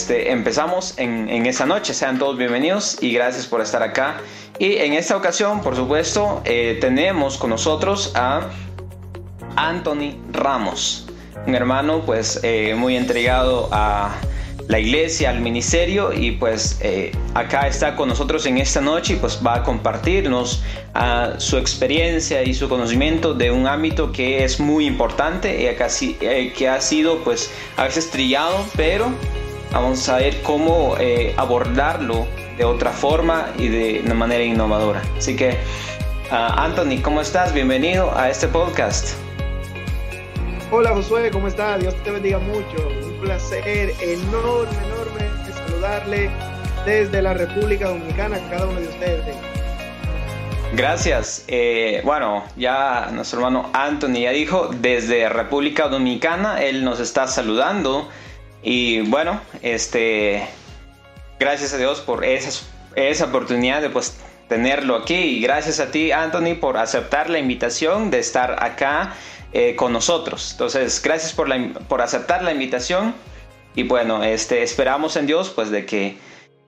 este, empezamos en, en esta noche. Sean todos bienvenidos y gracias por estar acá. Y en esta ocasión, por supuesto, eh, tenemos con nosotros a Anthony Ramos, un hermano pues eh, muy entregado a la iglesia, al ministerio y pues eh, acá está con nosotros en esta noche y pues va a compartirnos uh, su experiencia y su conocimiento de un ámbito que es muy importante y casi, eh, que ha sido pues a veces trillado, pero vamos a ver cómo eh, abordarlo de otra forma y de una manera innovadora. Así que uh, Anthony, ¿cómo estás? Bienvenido a este podcast. Hola Josué, ¿cómo estás? Dios te bendiga mucho. Un placer enorme, enorme de saludarle desde la República Dominicana a cada uno de ustedes. Gracias. Eh, bueno, ya nuestro hermano Anthony ya dijo, desde República Dominicana, él nos está saludando. Y bueno, este, gracias a Dios por esa, esa oportunidad de pues tenerlo aquí. Y gracias a ti, Anthony, por aceptar la invitación de estar acá eh, con nosotros. Entonces, gracias por, la, por aceptar la invitación y bueno, este, esperamos en Dios pues de que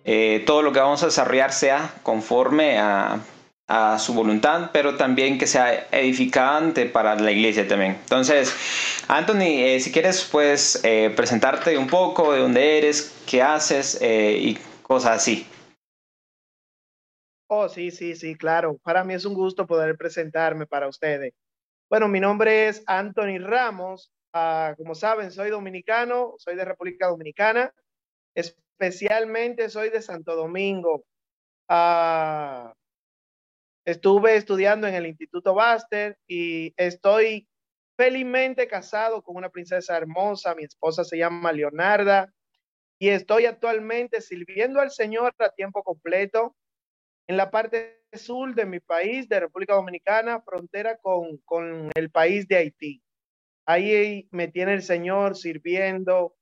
eh, todo lo que vamos a desarrollar sea conforme a, a su voluntad, pero también que sea edificante para la iglesia también. Entonces, Anthony, eh, si quieres, pues presentarte un poco de dónde eres, qué haces y cosas así. Oh, sí, sí, sí, claro. Para mí es un gusto poder presentarme para ustedes. Bueno, mi nombre es Anthony Ramos. Uh, como saben, soy dominicano, soy de República Dominicana. Especialmente soy de Santo Domingo. Uh, estuve estudiando en el Instituto Baster y estoy felizmente casado con una princesa hermosa. Mi esposa se llama Leonarda y estoy actualmente sirviendo al Señor a tiempo completo en la parte sur de mi país, de República Dominicana, frontera con, con el país de Haití. Ahí me tiene el Señor sirviendo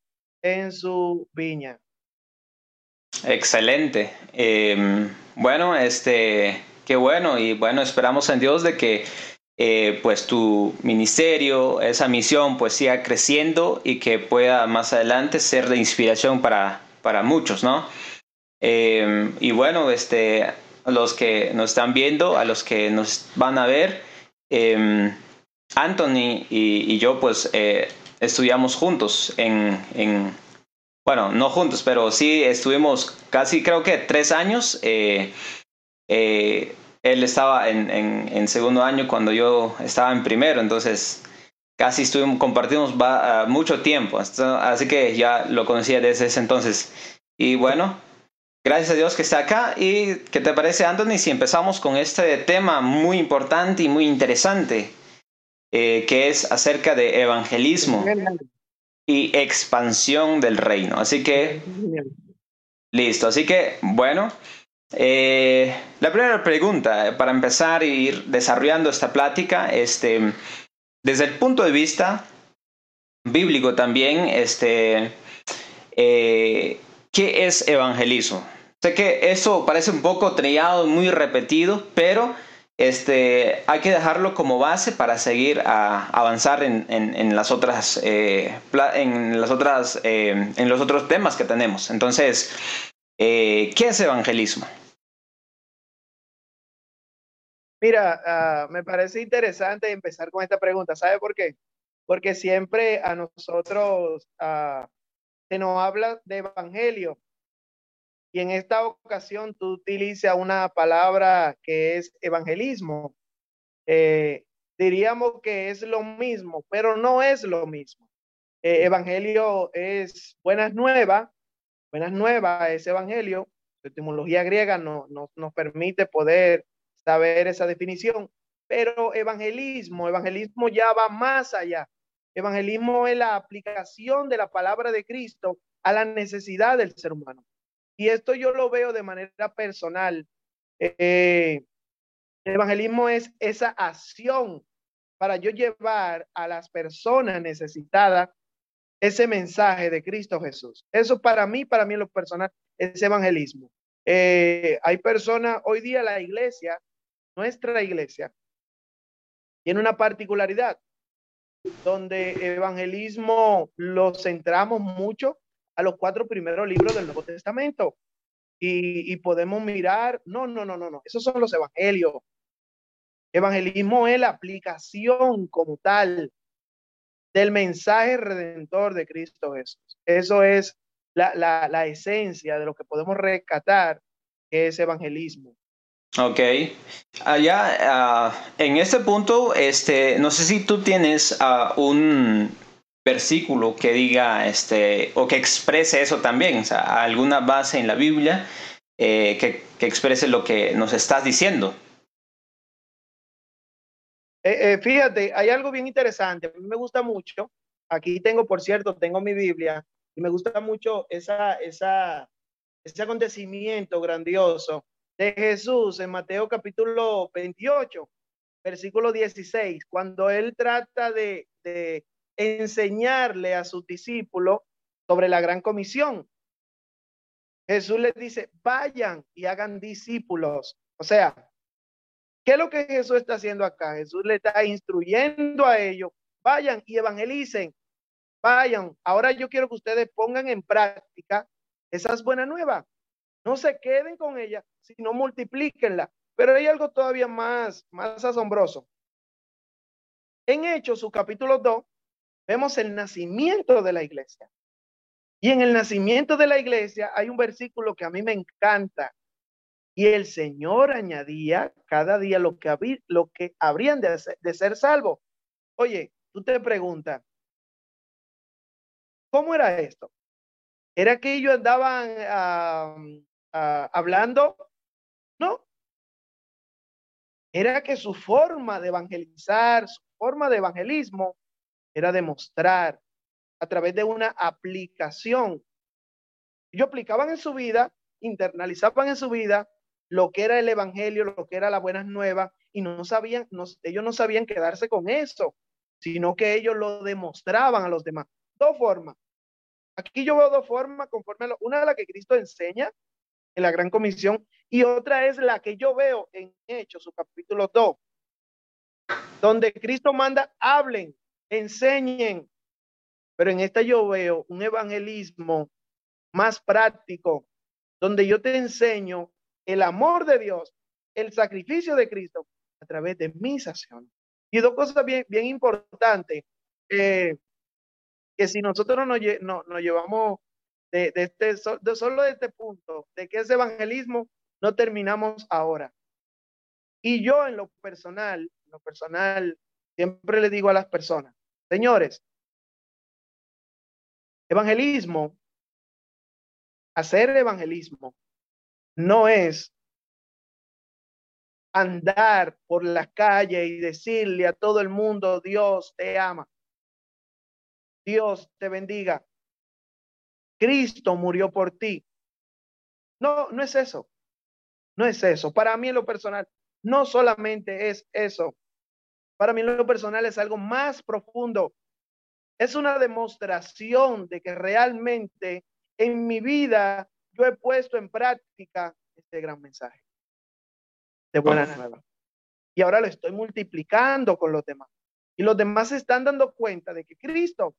en su viña. Excelente. Eh, bueno, este, qué bueno y bueno, esperamos en Dios de que eh, pues tu ministerio, esa misión pues siga creciendo y que pueda más adelante ser de inspiración para, para muchos, ¿no? Eh, y bueno, este, los que nos están viendo, a los que nos van a ver. Eh, Anthony y, yo pues eh, estudiamos juntos en, en, bueno, no juntos, pero sí estuvimos casi creo que tres años. Eh él estaba en, en, en, segundo año cuando yo estaba en primero, entonces casi estuvimos, compartimos va, uh, mucho tiempo, así que ya lo conocía desde ese entonces. Y bueno, Gracias a Dios que está acá. ¿Y qué te parece, Anthony, si empezamos con este tema muy importante y muy interesante, eh, que es acerca de evangelismo y expansión del reino? Así que, listo. Así que, bueno, eh, la primera pregunta, eh, para empezar a ir desarrollando esta plática, este, desde el punto de vista bíblico también, este, eh, ¿Qué es evangelismo? Sé que eso parece un poco trillado, muy repetido, pero este, hay que dejarlo como base para seguir a avanzar en, en, las otras, en las otras, en los otros temas que tenemos. Entonces, ¿qué es evangelismo? Mira, uh, me parece interesante empezar con esta pregunta. ¿Sabe por qué? Porque siempre a nosotros uh, se nos habla de evangelio. Y en esta ocasión tú utilizas una palabra que es evangelismo. Eh, diríamos que es lo mismo, pero no es lo mismo. Eh, evangelio es buenas nuevas, buenas nuevas es evangelio. La etimología griega no, nos permite poder saber esa definición, pero evangelismo, evangelismo ya va más allá. Evangelismo es la aplicación de la palabra de Cristo a la necesidad del ser humano. Y esto yo lo veo de manera personal. Eh, el evangelismo es esa acción para yo llevar a las personas necesitadas ese mensaje de Cristo Jesús. Eso para mí, para mí en lo personal, es evangelismo. Eh, hay personas, hoy día la iglesia, nuestra iglesia, tiene una particularidad donde evangelismo lo centramos mucho a los cuatro primeros libros del Nuevo Testamento. Y, podemos mirar, no, no, no, no, no, esos son los evangelios. Evangelismo es la aplicación como tal del mensaje redentor de Cristo Jesús. Eso es la, la, la esencia de lo que podemos rescatar, que es evangelismo. Ok. Allá, uh, en este punto, este, no sé si tú tienes uh, un versículo que diga, este, o que exprese eso también, o sea, alguna base en la Biblia eh, que, que exprese lo que nos estás diciendo. Eh, eh, fíjate, hay algo bien interesante. A mí me gusta mucho. Aquí tengo, por cierto, tengo mi Biblia y me gusta mucho esa, esa, ese acontecimiento grandioso de Jesús en Mateo capítulo 28, versículo 16, cuando él trata de, enseñarle a sus discípulos sobre la gran comisión. Jesús les dice, vayan y hagan discípulos. O sea, ¿Qué es lo que Jesús está haciendo acá? Jesús le está instruyendo a ellos, vayan y evangelicen, vayan. Ahora yo quiero que ustedes pongan en práctica esas buenas nuevas. No se queden con ellas, sino multiplíquenla. Pero hay algo todavía más, más asombroso. En Hechos, su capítulo 2, vemos el nacimiento de la iglesia. Y en el nacimiento de la iglesia hay un versículo que a mí me encanta, y el Señor añadía cada día lo que, lo que habrían de, de ser salvos. Oye, tú te preguntas, ¿cómo era esto? ¿Era que ellos andaban hablando? Era que su forma de evangelizar, su forma de evangelismo, era demostrar a través de una aplicación. Ellos aplicaban en su vida, internalizaban en su vida lo que era el evangelio, lo que era las buenas nuevas, y no sabían, ellos no sabían quedarse con eso, sino que ellos lo demostraban a los demás. Dos formas. Aquí yo veo dos formas conforme a lo, una de la que Cristo enseña la Gran Comisión y otra es la que yo veo en Hechos, su capítulo 2, donde Cristo manda, hablen, enseñen, pero en esta yo veo un evangelismo más práctico, donde yo te enseño el amor de Dios, el sacrificio de Cristo a través de mis acciones. Y dos cosas bien, bien importantes, eh, que si nosotros nos, no, nos llevamos de, este, solo de este punto, de que ese evangelismo, no terminamos ahora. Y yo en lo personal, lo personal, siempre le digo a las personas, señores, evangelismo, hacer evangelismo no es andar por las calles y decirle a todo el mundo, Dios te ama, Dios te bendiga, Cristo murió por ti. No, no es eso, no es eso. Para mí en lo personal, no solamente es eso. Para mí en lo personal es algo más profundo. Es una demostración de que realmente en mi vida yo he puesto en práctica este gran mensaje de buena nueva. Y ahora lo estoy multiplicando con los demás. Y los demás se están dando cuenta de que Cristo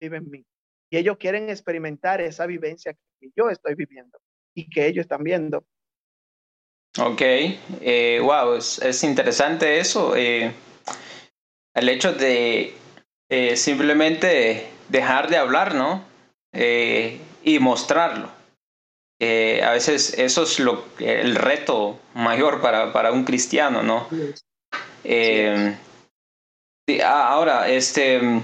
vive en mí. Y ellos quieren experimentar esa vivencia que yo estoy viviendo y que ellos están viendo. Ok, eh, wow, es, interesante eso. Eh, el hecho de eh, simplemente dejar de hablar, ¿no? y mostrarlo. Eh, a veces eso es lo, el reto mayor para, para un cristiano, ¿no? Eh, ahora, este,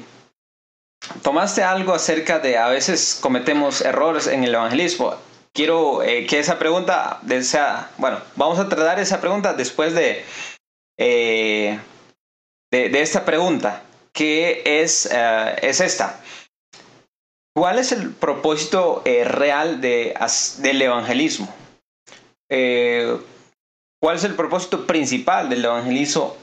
tomaste algo acerca de a veces cometemos errores en el evangelismo. Quiero eh, que esa pregunta sea, bueno, vamos a tratar esa pregunta después de, de, de, esta pregunta, que es, es esta. ¿Cuál es el propósito eh, real de, del evangelismo? Eh, ¿Cuál es el propósito principal del evangelismo?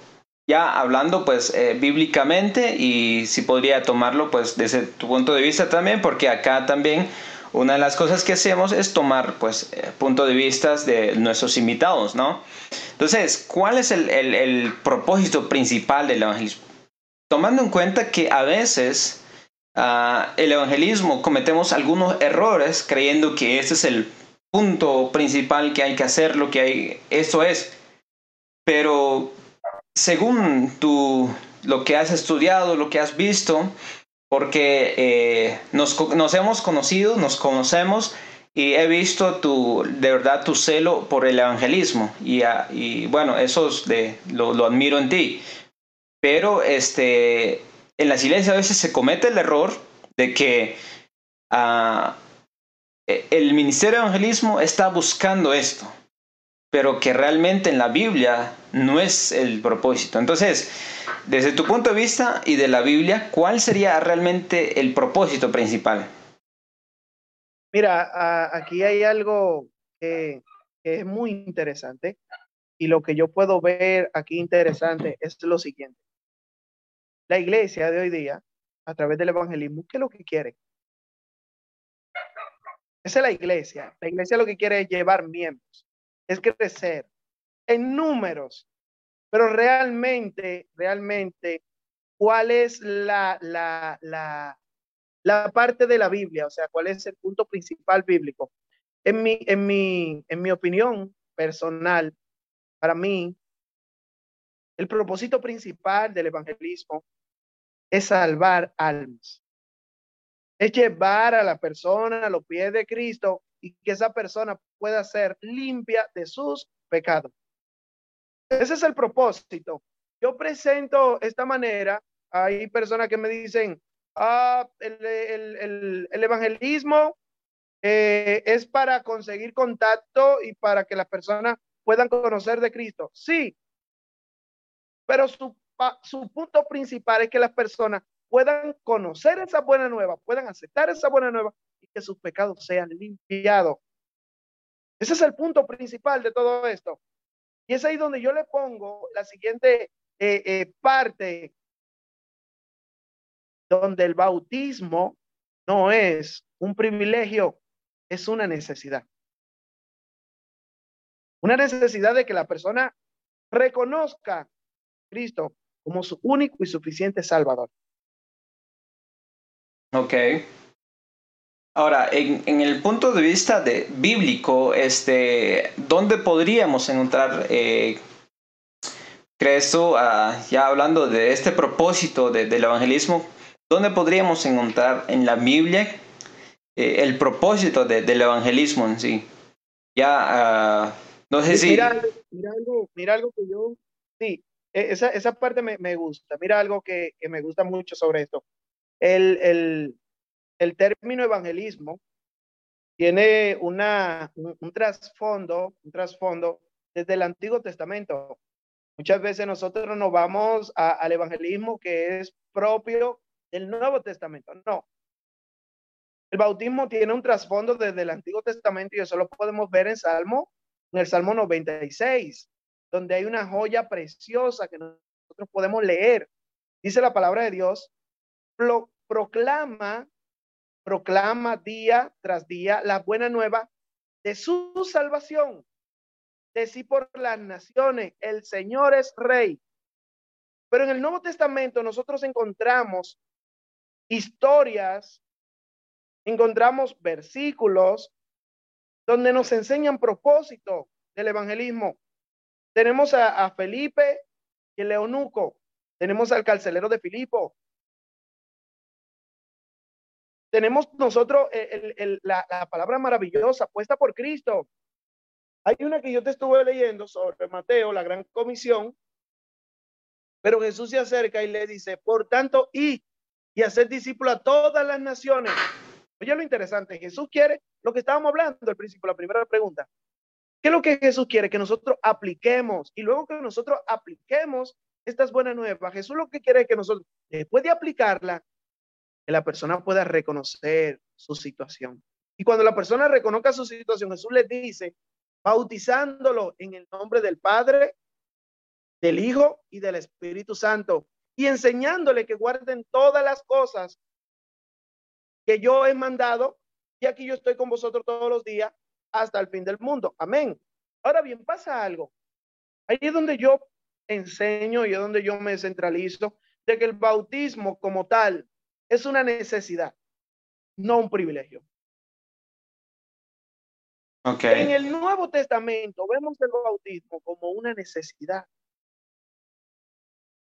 Ya hablando pues eh, bíblicamente y si podría tomarlo pues desde tu punto de vista también, porque acá también una de las cosas que hacemos es tomar pues punto de vista de nuestros invitados, ¿no? Entonces, ¿cuál es el, el, el propósito principal del evangelismo? Tomando en cuenta que a veces ah, el evangelismo cometemos algunos errores creyendo que este es el punto principal que hay que hacer, lo que hay, eso es. Pero según tu, lo que has estudiado, lo que has visto, porque eh, nos, nos, hemos conocido, nos conocemos y he visto tu, de verdad tu celo por el evangelismo y, ah, bueno, eso de, lo, admiro en ti. Pero este, en las iglesias a veces se comete el error de que uh, el ministerio de evangelismo está buscando esto, pero que realmente en la Biblia no es el propósito. Entonces, desde tu punto de vista y de la Biblia, ¿cuál sería realmente el propósito principal? Mira, aquí hay algo que, es muy interesante y lo que yo puedo ver aquí interesante es lo siguiente. La iglesia de hoy día, a través del evangelismo, ¿qué es lo que quiere? Esa es la iglesia. La iglesia lo que quiere es llevar miembros, es crecer en números, pero realmente, realmente, ¿cuál es la, la, la, la parte de la Biblia? O sea, ¿cuál es el punto principal bíblico? En mi, en mi, en mi opinión personal, para mí, el propósito principal del evangelismo es salvar almas. Es llevar a la persona a los pies de Cristo y que esa persona pueda ser limpia de sus pecados. Ese es el propósito. Yo presento esta manera. Hay personas que me dicen, ah, el, evangelismo eh, es para conseguir contacto y para que las personas puedan conocer de Cristo. Sí, pero su, su punto principal es que las personas puedan conocer esa buena nueva, puedan aceptar esa buena nueva que sus pecados sean limpiados. Ese es el punto principal de todo esto. Y es ahí donde yo le pongo la siguiente eh, eh, parte, donde el bautismo no es un privilegio, es una necesidad. Una necesidad de que la persona reconozca a Cristo como su único y suficiente Salvador. Ok. Ahora, en, el punto de vista de bíblico, este, ¿dónde podríamos encontrar, eh, crees tú, ah, ya hablando de este propósito del evangelismo, ¿dónde podríamos encontrar en la Biblia eh, el propósito del evangelismo en sí? Ya, ah, no sé si... Mira, algo, mira algo que yo, sí, e, esa, esa parte me, me, gusta, mira algo que, que me gusta mucho sobre esto. El, el, el término evangelismo tiene una, un, trasfondo, un trasfondo desde el Antiguo Testamento. Muchas veces nosotros nos vamos al evangelismo que es propio del Nuevo Testamento. No. El bautismo tiene un trasfondo desde el Antiguo Testamento y eso lo podemos ver en Salmo, en el Salmo 96, donde hay una joya preciosa que nosotros podemos leer. Dice la palabra de Dios, proclama proclama día tras día la buena nueva de su salvación. De sí por las naciones, el Señor es rey. Pero en el Nuevo Testamento nosotros encontramos historias, encontramos versículos donde nos enseñan propósito del evangelismo. Tenemos a, Felipe y el eunuco, tenemos al carcelero de Filipo, tenemos nosotros la, palabra maravillosa puesta por Cristo. Hay una que yo te estuve leyendo sobre Mateo, la gran comisión, pero Jesús se acerca y le dice, por tanto, y, y hacer discípulo a todas las naciones. Oye, lo interesante, Jesús quiere lo que estábamos hablando al principio, la primera pregunta. ¿Qué es lo que Jesús quiere? Que nosotros apliquemos y luego que nosotros apliquemos estas buenas nuevas. Jesús lo que quiere es que nosotros, después de aplicarla, que la persona pueda reconocer su situación. Y cuando la persona reconozca su situación, Jesús le dice, bautizándolo en el nombre del Padre, del Hijo y del Espíritu Santo, y enseñándole que guarden todas las cosas que yo he mandado, y aquí yo estoy con vosotros todos los días hasta el fin del mundo. Amén. Ahora bien, pasa algo. Ahí es donde yo enseño y es donde yo me centralizo de que el bautismo como tal es una necesidad, no un privilegio. Okay. En el Nuevo Testamento vemos el bautismo como una necesidad.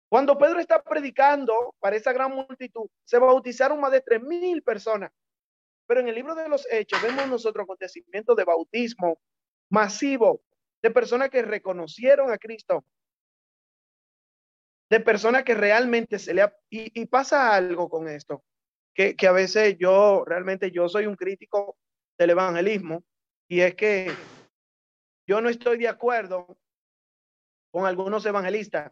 Cuando Pedro está predicando para esa gran multitud, se bautizaron más de tres mil personas. Pero en el libro de los Hechos vemos nosotros acontecimientos de bautismo masivo de personas que reconocieron a Cristo, de personas que realmente se le ha... Y, pasa algo con esto, que, que a veces yo, realmente yo soy un crítico del evangelismo, y es que yo no estoy de acuerdo con algunos evangelistas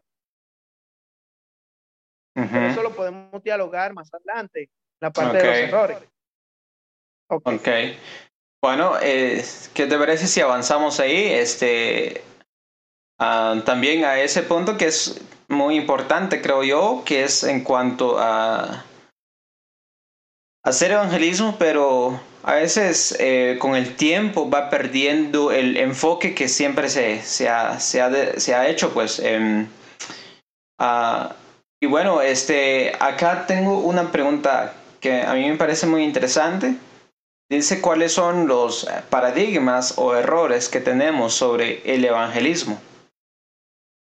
eso lo podemos dialogar más adelante, la parte de los errores. Ok. Bueno, eh, ¿qué te parece si avanzamos ahí? Este, ah, también a ese punto que es muy importante, creo yo, que es en cuanto a hacer evangelismo, pero a veces eh, con el tiempo va perdiendo el enfoque que siempre se, se, ha, se, ha, se ha, hecho, pues. Eh, y bueno, este, acá tengo una pregunta que a mí me parece muy interesante. Dice cuáles son los paradigmas o errores que tenemos sobre el evangelismo.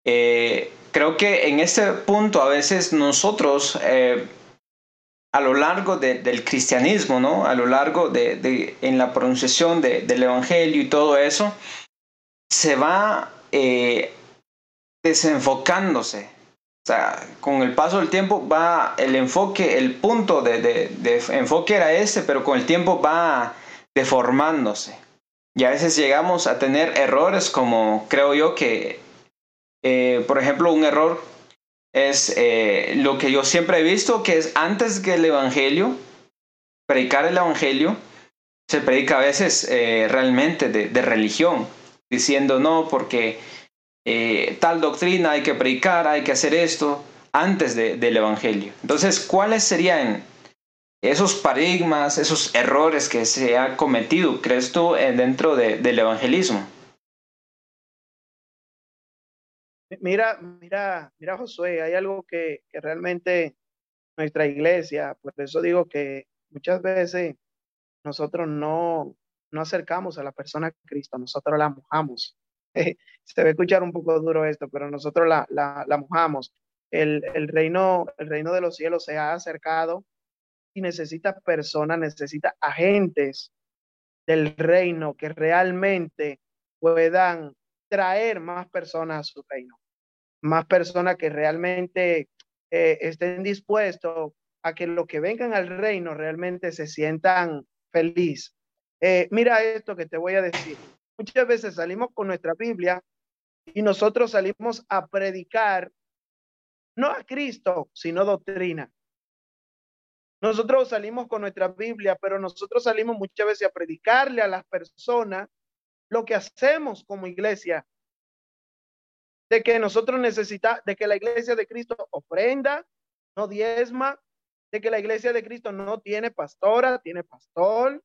Eh, creo que en este punto a veces nosotros, eh, a lo largo del cristianismo, ¿no? A lo largo de, en la pronunciación del evangelio y todo eso, se va eh, desenfocándose o sea, con el paso del tiempo va el enfoque, el punto de, enfoque era este, pero con el tiempo va deformándose. Y a veces llegamos a tener errores como creo yo que, eh, por ejemplo, un error es eh, lo que yo siempre he visto, que es antes que el Evangelio, predicar el Evangelio, se predica a veces eh, realmente de religión, diciendo no, porque tal doctrina hay que predicar, hay que hacer esto antes del Evangelio. Entonces, ¿cuáles serían esos paradigmas, esos errores que se ha cometido, crees tú, dentro del evangelismo? Mira, mira, mira, Josué, hay algo que, que realmente nuestra iglesia, por eso digo que muchas veces nosotros no, no acercamos a la persona a Cristo, nosotros la mojamos. se va a escuchar un poco duro esto, pero nosotros la, la, mojamos. El, el, reino, el reino de los cielos se ha acercado y necesita personas, necesita agentes del reino que realmente puedan traer más personas a su reino, más personas que realmente eh, estén dispuestos a que lo que vengan al reino realmente se sientan feliz. Eh, mira esto que te voy a decir. Muchas veces salimos con nuestra Biblia y nosotros salimos a predicar no a Cristo, sino doctrina. Nosotros salimos con nuestra Biblia, pero nosotros salimos muchas veces a predicarle a las personas lo que hacemos como iglesia. De que nosotros necesitamos, de que la iglesia de Cristo ofrenda, no diezma, de que la iglesia de Cristo no tiene pastora, tiene pastor,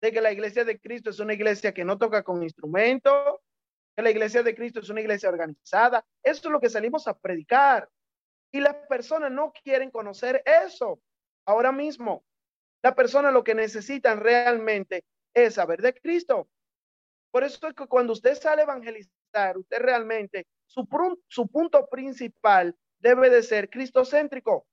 de que la iglesia de Cristo es una iglesia que no toca con instrumento, que la iglesia de Cristo es una iglesia organizada. Eso es lo que salimos a predicar. Y las personas no quieren conocer eso ahora mismo. La persona lo que necesitan realmente es saber de Cristo. Por eso es que cuando usted sale a evangelizar, usted realmente, su, punto principal debe de ser cristocéntrico,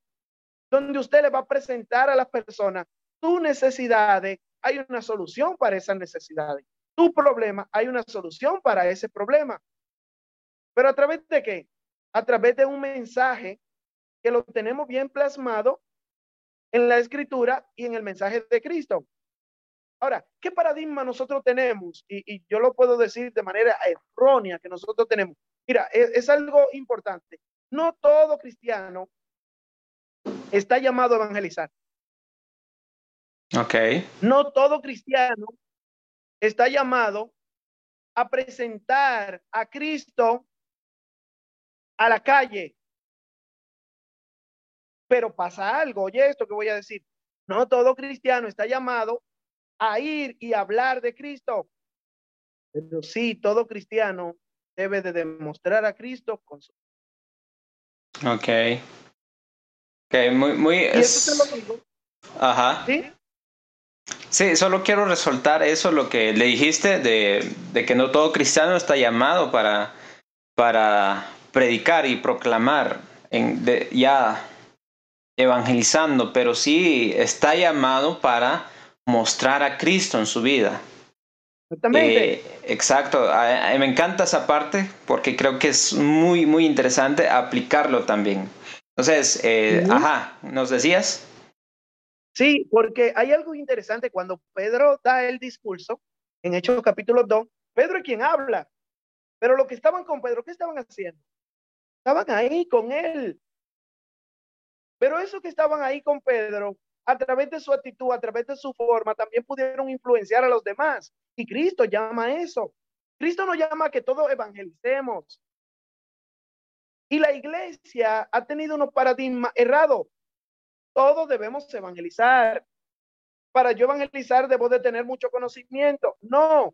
donde usted le va a presentar a las personas sus necesidades hay una solución para esas necesidades. Tu problema, hay una solución para ese problema. Pero a través de qué? A través de un mensaje que lo tenemos bien plasmado en la escritura y en el mensaje de Cristo. Ahora, ¿qué paradigma nosotros tenemos? Y, yo lo puedo decir de manera errónea que nosotros tenemos. Mira, es, es algo importante. No todo cristiano está llamado a evangelizar. Ok. No todo cristiano está llamado a presentar a Cristo a la calle. Pero pasa algo, oye esto que voy a decir. No todo cristiano está llamado a ir y hablar de Cristo. Pero sí, todo cristiano debe de demostrar a Cristo con su... Ok. Ok, muy, muy... Y eso te lo digo. Ajá. ¿Sí? Sí, solo quiero resaltar eso, lo que le dijiste de, de que no todo cristiano está llamado para, para predicar y proclamar, en, de, ya evangelizando, pero sí está llamado para mostrar a Cristo en su vida. Exactamente. Eh, exacto, a- a- me encanta esa parte porque creo que es muy, muy interesante aplicarlo también. Entonces, eh, ajá, ¿nos decías? Sí, porque hay algo interesante cuando Pedro da el discurso en Hechos capítulo 2, Pedro es quien habla, pero los que estaban con Pedro, ¿qué estaban haciendo? Estaban ahí con él. Pero esos que estaban ahí con Pedro, a través de su actitud, a través de su forma, también pudieron influenciar a los demás. Y Cristo llama a eso. Cristo nos llama a que todos evangelicemos. Y la iglesia ha tenido unos paradigmas errados. Todos debemos evangelizar. Para yo evangelizar debo de tener mucho conocimiento. No.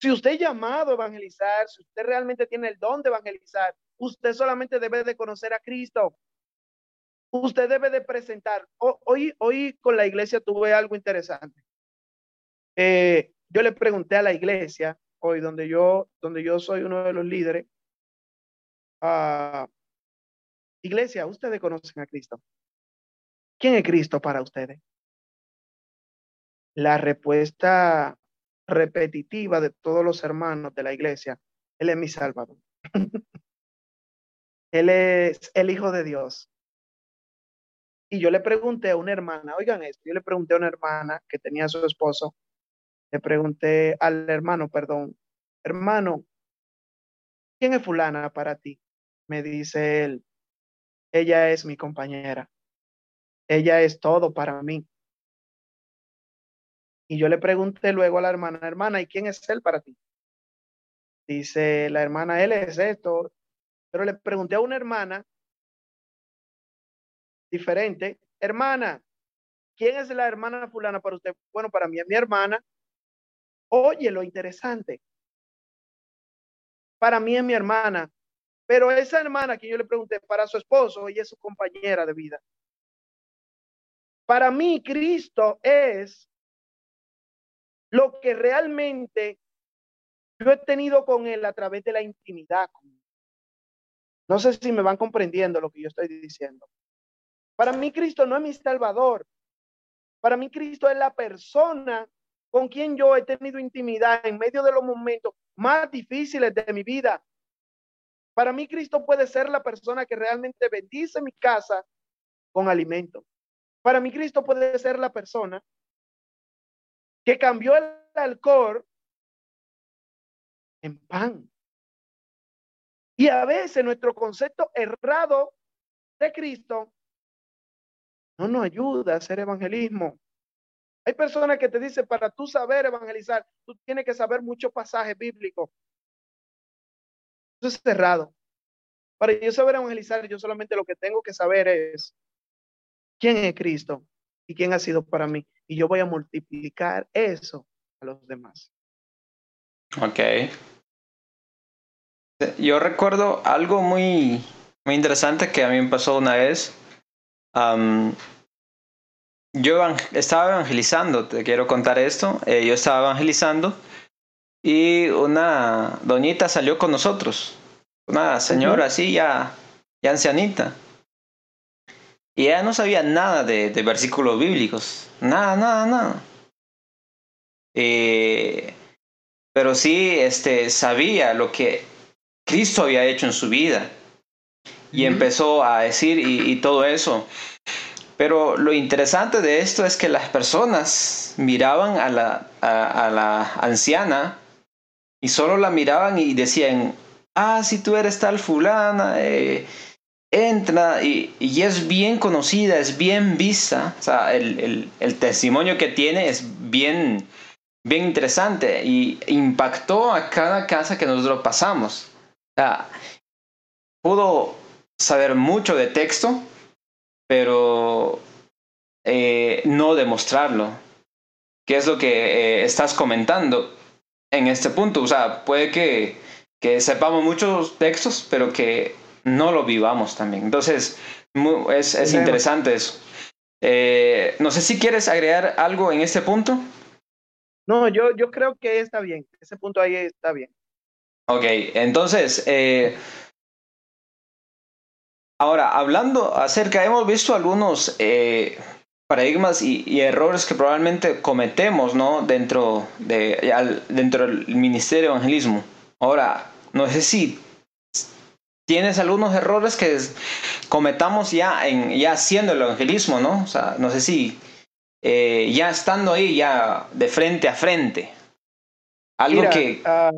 Si usted es llamado a evangelizar, si usted realmente tiene el don de evangelizar, usted solamente debe de conocer a Cristo. Usted debe de presentar. Ho- Hoy, hoy con la iglesia tuve algo interesante. Eh, yo le pregunté a la iglesia, hoy donde yo, donde yo soy uno de los líderes, ah, iglesia, ustedes conocen a Cristo. ¿Quién es Cristo para ustedes? La respuesta repetitiva de todos los hermanos de la iglesia, Él es mi Salvador. Él es el Hijo de Dios. Y yo le pregunté a una hermana, oigan esto, yo le pregunté a una hermana que tenía a su esposo, le pregunté al hermano, perdón, hermano, ¿quién es fulana para ti? Me dice él, ella es mi compañera, ella es todo para mí. Y yo le pregunté luego a la hermana, hermana, ¿y quién es él para ti? Dice la hermana, él es esto. Pero le pregunté a una hermana diferente, hermana, ¿quién es la hermana fulana para usted? Bueno, para mí es mi hermana. Oye, lo interesante. Para mí es mi hermana, pero esa hermana que yo le pregunté para su esposo, ella es su compañera de vida. Para mí, Cristo es lo que realmente yo he tenido con él a través de la intimidad. No sé si me van comprendiendo lo que yo estoy diciendo. Para mí Cristo no es mi salvador. Para mí Cristo es la persona con quien yo he tenido intimidad en medio de los momentos más difíciles de mi vida. Para mí Cristo puede ser la persona que realmente bendice mi casa con alimento. Para mí Cristo puede ser la persona que cambió el alcohol en pan. Y a veces nuestro concepto errado de Cristo no nos ayuda a hacer evangelismo. Hay personas que te dicen, para tú saber evangelizar, tú tienes que saber muchos pasajes bíblicos. Eso es cerrado. Para yo saber evangelizar, yo solamente lo que tengo que saber es quién es Cristo y quién ha sido para mí. Y yo voy a multiplicar eso a los demás. Ok. Yo recuerdo algo muy, muy interesante que a mí me pasó una vez. Um, yo evang- estaba evangelizando, te quiero contar esto. Eh, yo estaba evangelizando y una doñita salió con nosotros. Una señora así ya, ya ancianita. Y ella no sabía nada de, de versículos bíblicos. Nada, nada, nada. Eh, pero sí este, sabía lo que Cristo había hecho en su vida. Y empezó a decir y, y todo eso. Pero lo interesante de esto es que las personas miraban a la, a, a la anciana y solo la miraban y decían, ah, si tú eres tal fulana, eh, entra y, y es bien conocida, es bien vista. O sea, el, el, el testimonio que tiene es bien, bien interesante y impactó a cada casa que nosotros pasamos. O sea, pudo saber mucho de texto, pero eh, no demostrarlo. ¿Qué es lo que eh, estás comentando en este punto? O sea, puede que, que sepamos muchos textos, pero que no lo vivamos también. Entonces, es, es interesante eso. Eh, no sé si quieres agregar algo en este punto. No, yo, yo creo que está bien. Ese punto ahí está bien. Ok, entonces, eh, ahora, hablando acerca, hemos visto algunos eh, paradigmas y, errores que probablemente cometemos, ¿no? Dentro, de, dentro del Ministerio de Evangelismo. Ahora, no sé si tienes algunos errores que cometamos ya, en, ya haciendo el evangelismo, ¿no? O sea, no sé si eh, ya estando ahí, ya de frente a frente. Algo que... Ah,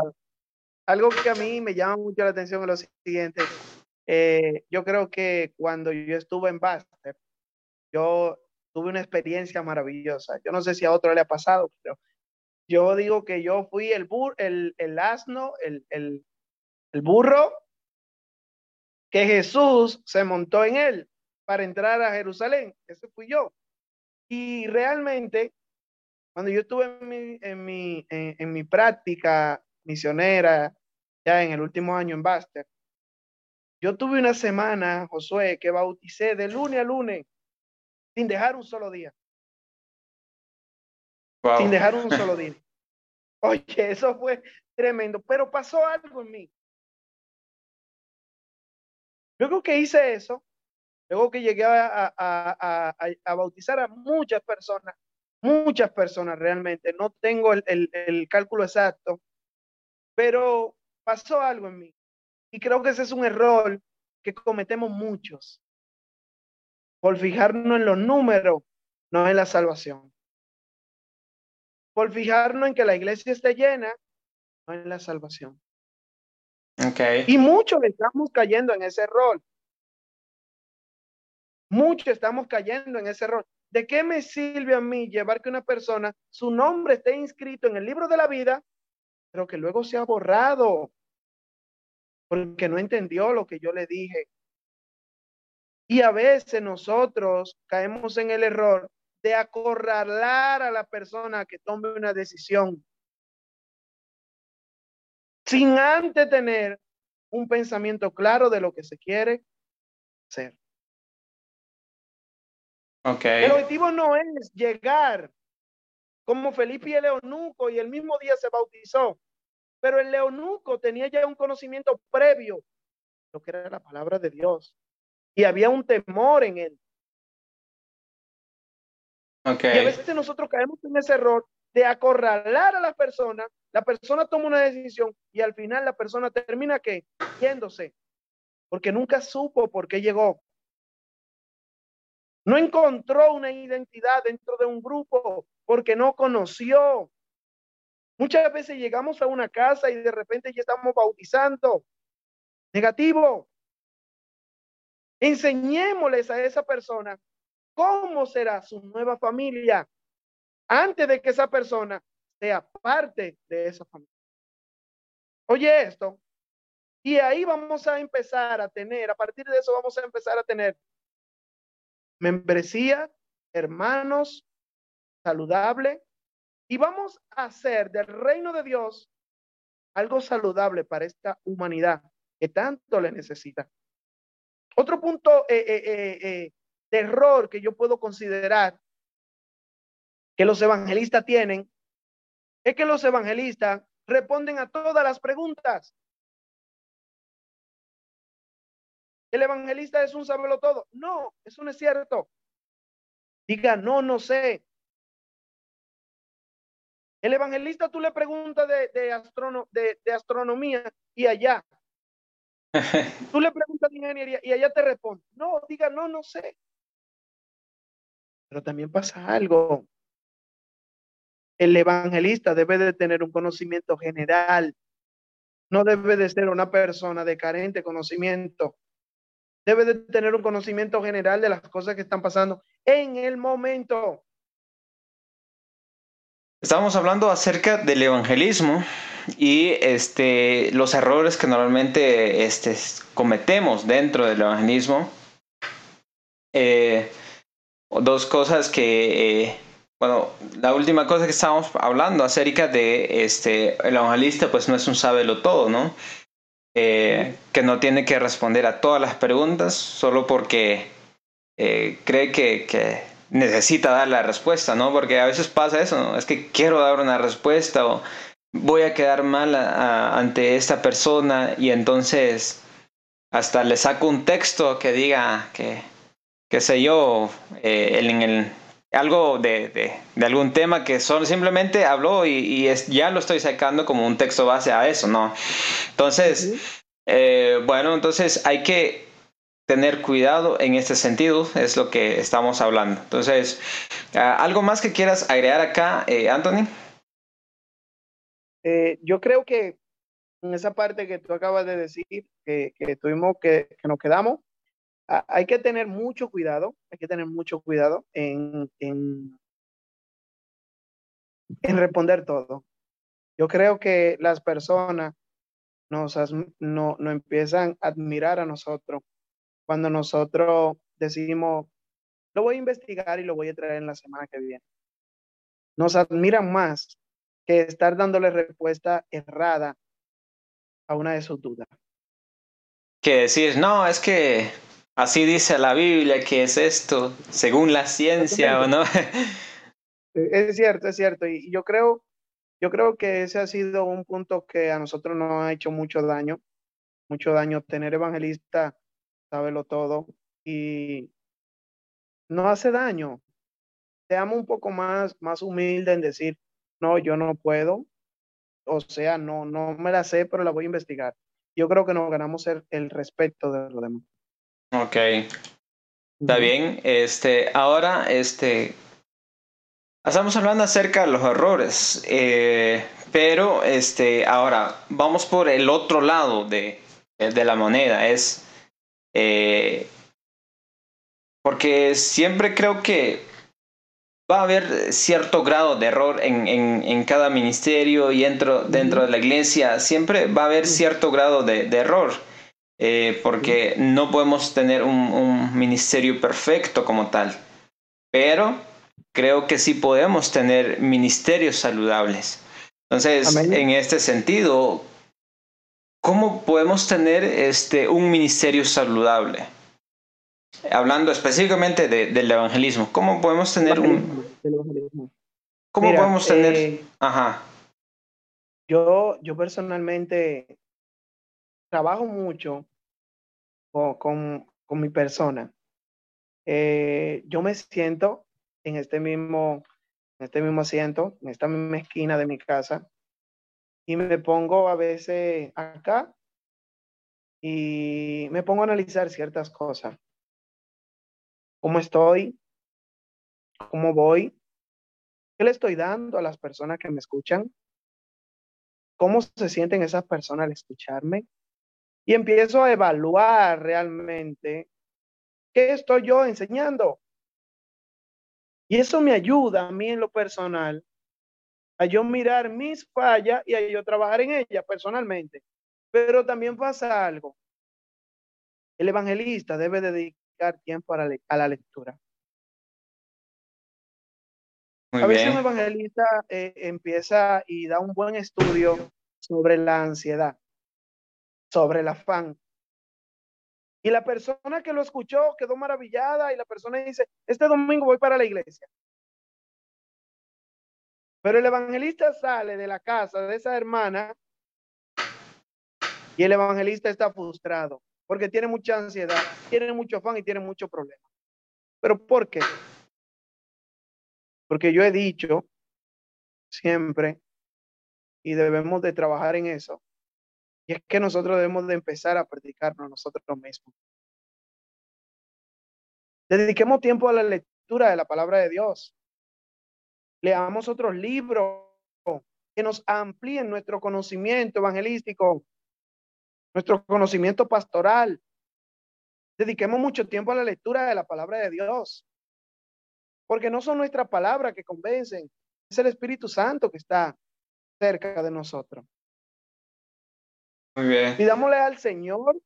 algo que a mí me llama mucho la atención es lo siguiente. Eh, yo creo que cuando yo estuve en Baster, yo tuve una experiencia maravillosa. Yo no sé si a otro le ha pasado, pero yo digo que yo fui el, bur el, el asno, el, el, el burro que Jesús se montó en él para entrar a Jerusalén. Ese fui yo. Y realmente, cuando yo estuve en mi, en mi, en, mi práctica misionera, ya en el último año en Baster, yo tuve una semana, Josué, que bauticé de lunes a lunes, sin dejar un solo día. Sin dejar un solo día. Oye, eso fue tremendo, pero pasó algo en mí. Luego que hice eso, luego que llegué a, a, bautizar a muchas personas, muchas personas realmente, no tengo el, el cálculo exacto, pero pasó algo en mí. Y creo que ese es un error que cometemos muchos por fijarnos en los números, no en la salvación. Por fijarnos en que la iglesia esté llena, no en la salvación. Y muchos estamos cayendo en ese rol. Muchos estamos cayendo en ese rol. ¿De qué me sirve a mí llevar que una persona, su nombre esté inscrito en el libro de la vida, pero que luego se ha borrado porque no entendió lo que yo le dije? Y a veces nosotros caemos en el error de acorralar a la persona que tome una decisión sin antes tener un pensamiento claro de lo que se quiere hacer. Okay. El objetivo no es llegar como Felipe y el Leonuco y el mismo día se bautizó, pero el Leonuco tenía ya un conocimiento previo de lo que era la palabra de Dios y había un temor en él. Okay. Y a veces nosotros caemos en ese error de acorralar a la persona, la persona toma una decisión y al final la persona termina que yéndose, porque nunca supo por qué llegó. No encontró una identidad dentro de un grupo porque no conoció. Muchas veces llegamos a una casa y de repente ya estamos bautizando. Negativo. Enseñémosles a esa persona cómo será su nueva familia, antes de que esa persona sea parte de esa familia. Oye esto, y ahí vamos a empezar a tener, a partir de eso vamos a empezar a tener membresía, hermanos, saludable, y vamos a hacer del reino de Dios algo saludable para esta humanidad que tanto le necesita. Otro punto eh, eh, eh, de error que yo puedo considerar que los evangelistas tienen es que los evangelistas responden a todas las preguntas. El evangelista es un sabelo todo. No, eso no es cierto. Diga, no, no sé. El evangelista tú le preguntas de, de, de astronomía y allá. tú le preguntas de ingeniería y allá te responde. No, diga, no, no sé. Pero también pasa algo el evangelista debe de tener un conocimiento general. No debe de ser una persona de carente conocimiento. Debe de tener un conocimiento general de las cosas que están pasando en el momento. Estamos hablando acerca del evangelismo y este, los errores que normalmente este, cometemos dentro del evangelismo. Eh, dos cosas que eh, bueno, la última cosa que estábamos hablando acerca de este, el evangelista, pues no es un sábelo todo, ¿no? Eh, que no tiene que responder a todas las preguntas solo porque eh, cree que, que, necesita dar la respuesta, ¿no? Porque a veces pasa eso, ¿no? es que quiero dar una respuesta o voy a quedar mal ante esta persona y entonces hasta le saco un texto que diga que, qué sé yo, eh, en el, algo de, de, algún tema que solo simplemente habló y, es, ya lo estoy sacando como un texto base a eso, ¿no? Entonces, eh, bueno, entonces hay que tener cuidado en este sentido, es lo que estamos hablando. Entonces, ah, ¿algo más que quieras agregar acá, eh, Anthony? Eh, yo creo que en esa parte que tú acabas de decir, que, tuvimos que, nos quedamos, hay que tener mucho cuidado, hay que tener mucho cuidado en, en, en responder todo. Yo creo que las personas nos, no, no empiezan a admirar a nosotros cuando nosotros decimos, lo voy a investigar y lo voy a traer en la semana que viene. Nos admiran más que estar dándole respuesta errada a una de sus dudas. Que decir, no, es que así dice la Biblia que es esto, según la ciencia, ¿o no? Es cierto, es cierto. Y yo creo, yo creo que ese ha sido un punto que a nosotros nos ha hecho mucho daño, mucho daño tener evangelista, sábelo todo, y no hace daño. Seamos un poco más, más humildes en decir, no, yo no puedo, o sea, no, no me la sé, pero la voy a investigar. Yo creo que nos ganamos el, el respeto de los demás. Ok. Está bien. Este, ahora, este, estamos hablando acerca de los errores, eh, pero este, ahora vamos por el otro lado de, de la moneda. Es eh, porque siempre creo que va a haber cierto grado de error en, en, en cada ministerio y dentro, dentro de la iglesia. Siempre va a haber cierto grado de, de error. Eh, porque no podemos tener un, ministerio perfecto como tal, pero creo que sí podemos tener ministerios saludables. Entonces, en este sentido, ¿cómo podemos tener este, un ministerio saludable? Hablando específicamente del evangelismo, ¿cómo podemos tener un... ¿Cómo podemos tener... Eh, Ajá. Yo, yo personalmente trabajo mucho con, con, mi persona. Eh, yo me siento en este mismo, en este mismo asiento, en esta misma esquina de mi casa, y me pongo a veces acá y me pongo a analizar ciertas cosas. ¿Cómo estoy? ¿Cómo voy? ¿Qué le estoy dando a las personas que me escuchan? ¿Cómo se sienten esas personas al escucharme? y empiezo a evaluar realmente qué estoy yo enseñando. Y eso me ayuda a mí en lo personal a yo mirar mis fallas y a yo trabajar en ellas personalmente. Pero también pasa algo. El evangelista debe dedicar tiempo a la, lectura. a veces un evangelista eh, empieza y da un buen estudio sobre la ansiedad sobre el afán. Y la persona que lo escuchó quedó maravillada y la persona dice, este domingo voy para la iglesia. Pero el evangelista sale de la casa de esa hermana y el evangelista está frustrado porque tiene mucha ansiedad, tiene mucho afán y tiene mucho problema. ¿Pero por qué? Porque yo he dicho siempre, y debemos de trabajar en eso, y es que nosotros debemos de empezar a predicarnos nosotros mismos. Dediquemos tiempo a la lectura de la palabra de Dios. Leamos otros libros que nos amplíen nuestro conocimiento evangelístico, nuestro conocimiento pastoral. Dediquemos mucho tiempo a la lectura de la palabra de Dios. Porque no son nuestras palabras que convencen, es el Espíritu Santo que está cerca de nosotros. Muy bien. Pidámosle al Señor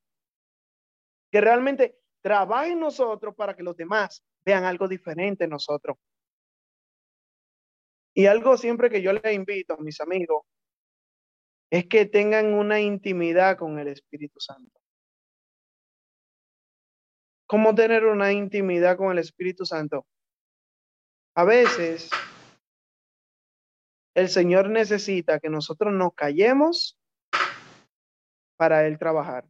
que realmente trabaje en nosotros para que los demás vean algo diferente en nosotros. Y algo siempre que yo les invito a mis amigos es que tengan una intimidad con el Espíritu Santo. ¿Cómo tener una intimidad con el Espíritu Santo? A veces el Señor necesita que nosotros nos callemos para Él trabajar.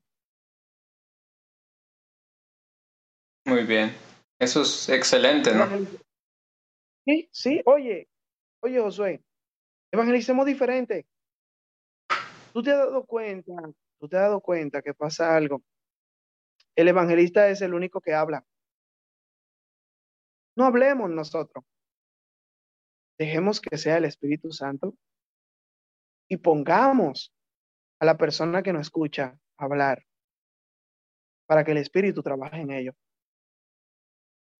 Muy bien. Eso es excelente, ¿no? Sí, sí. Oye, oye, Josué, evangelicemos diferente. Tú te has dado cuenta, tú te has dado cuenta que pasa algo. El evangelista es el único que habla. No hablemos nosotros. Dejemos que sea el Espíritu Santo y pongamos a la persona que nos escucha hablar para que el Espíritu trabaje en ello.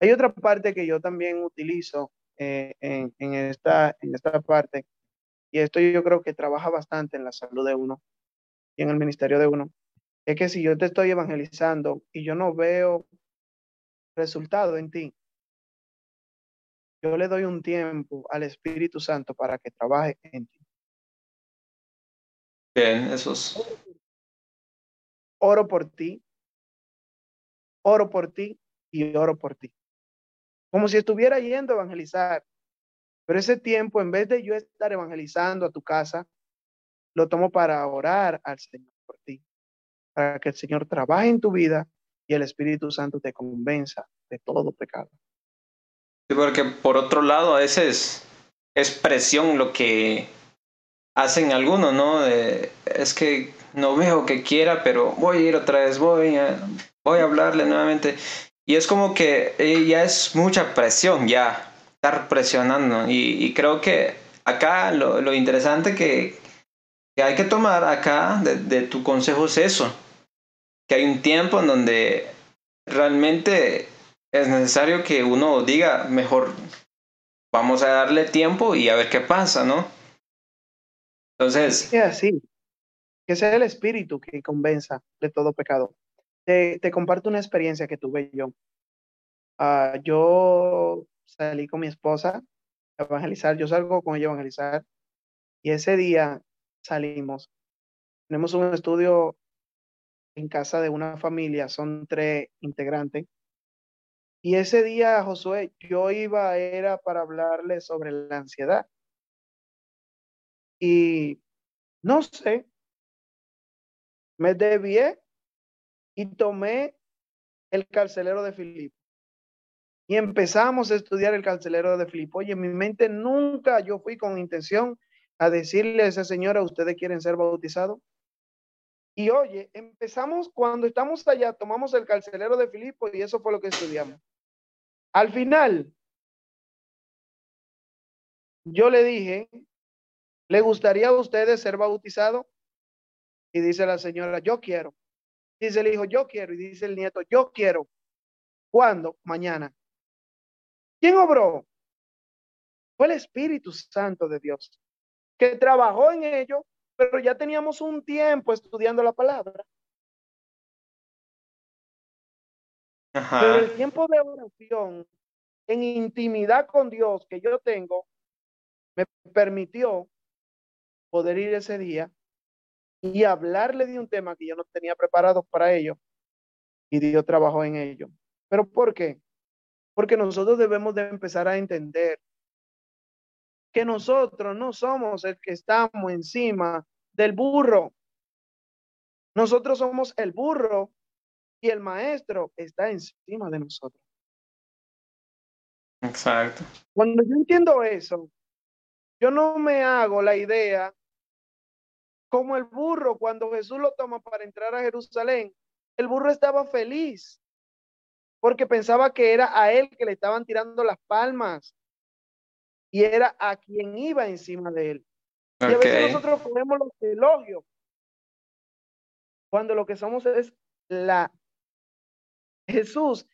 Hay otra parte que yo también utilizo eh, en, en, esta, en esta parte, y esto yo creo que trabaja bastante en la salud de uno y en el ministerio de uno, es que si yo te estoy evangelizando y yo no veo resultado en ti, yo le doy un tiempo al Espíritu Santo para que trabaje en ti. Bien, eso es. Oro por ti, oro por ti y oro por ti como si estuviera yendo a evangelizar. Pero ese tiempo, en vez de yo estar evangelizando a tu casa, lo tomo para orar al Señor por ti, para que el Señor trabaje en tu vida y el Espíritu Santo te convenza de todo pecado. Sí, porque por otro lado, a veces es presión lo que hacen algunos, ¿no? es que no veo que quiera, pero voy a ir otra vez, voy a, voy a hablarle nuevamente. Y es como que eh, ya es mucha presión, ya estar presionando. Y, creo que acá lo, lo interesante que, que, hay que tomar acá de, de, tu consejo es eso, que hay un tiempo en donde realmente es necesario que uno diga, mejor vamos a darle tiempo y a ver qué pasa, ¿no? Entonces... Sí, así. Que sea el espíritu que convenza de todo pecado. Te, comparto una experiencia que tuve yo. Uh, yo salí con mi esposa a evangelizar, yo salgo con ella a evangelizar y ese día salimos. Tenemos un estudio en casa de una familia, son tres integrantes. Y ese día, Josué, yo iba, era para hablarle sobre la ansiedad. Y no sé, me desvié y tomé el carcelero de Filipo. Y empezamos a estudiar el carcelero de Filipo. Y en mi mente nunca yo fui con intención a decirle a esa señora, ¿ustedes quieren ser bautizados? Y oye, empezamos cuando estamos allá, tomamos el carcelero de Filipo y eso fue lo que estudiamos. Al final, yo le dije, ¿le gustaría a ustedes ser bautizados? Y dice la señora, yo quiero. Dice el hijo, yo quiero. Y dice el nieto, yo quiero. ¿Cuándo? Mañana. ¿Quién obró? Fue el Espíritu Santo de Dios, que trabajó en ello, pero ya teníamos un tiempo estudiando la palabra. Pero el tiempo de oración en intimidad con Dios que yo tengo me permitió poder ir ese día y hablarle de un tema que yo no tenía preparado para ello y Dios trabajó en ello. ¿Pero por qué? Porque nosotros debemos de empezar a entender que nosotros no somos el que estamos encima del burro. Nosotros somos el burro y el maestro está encima de nosotros. Exacto. Cuando yo entiendo eso, yo no me hago la idea como el burro, cuando Jesús lo toma para entrar a Jerusalén, el burro estaba feliz porque pensaba que era a él que le estaban tirando las palmas y era a quien iba encima de él. Y a veces nosotros ponemos los elogios cuando lo que somos es la Jesús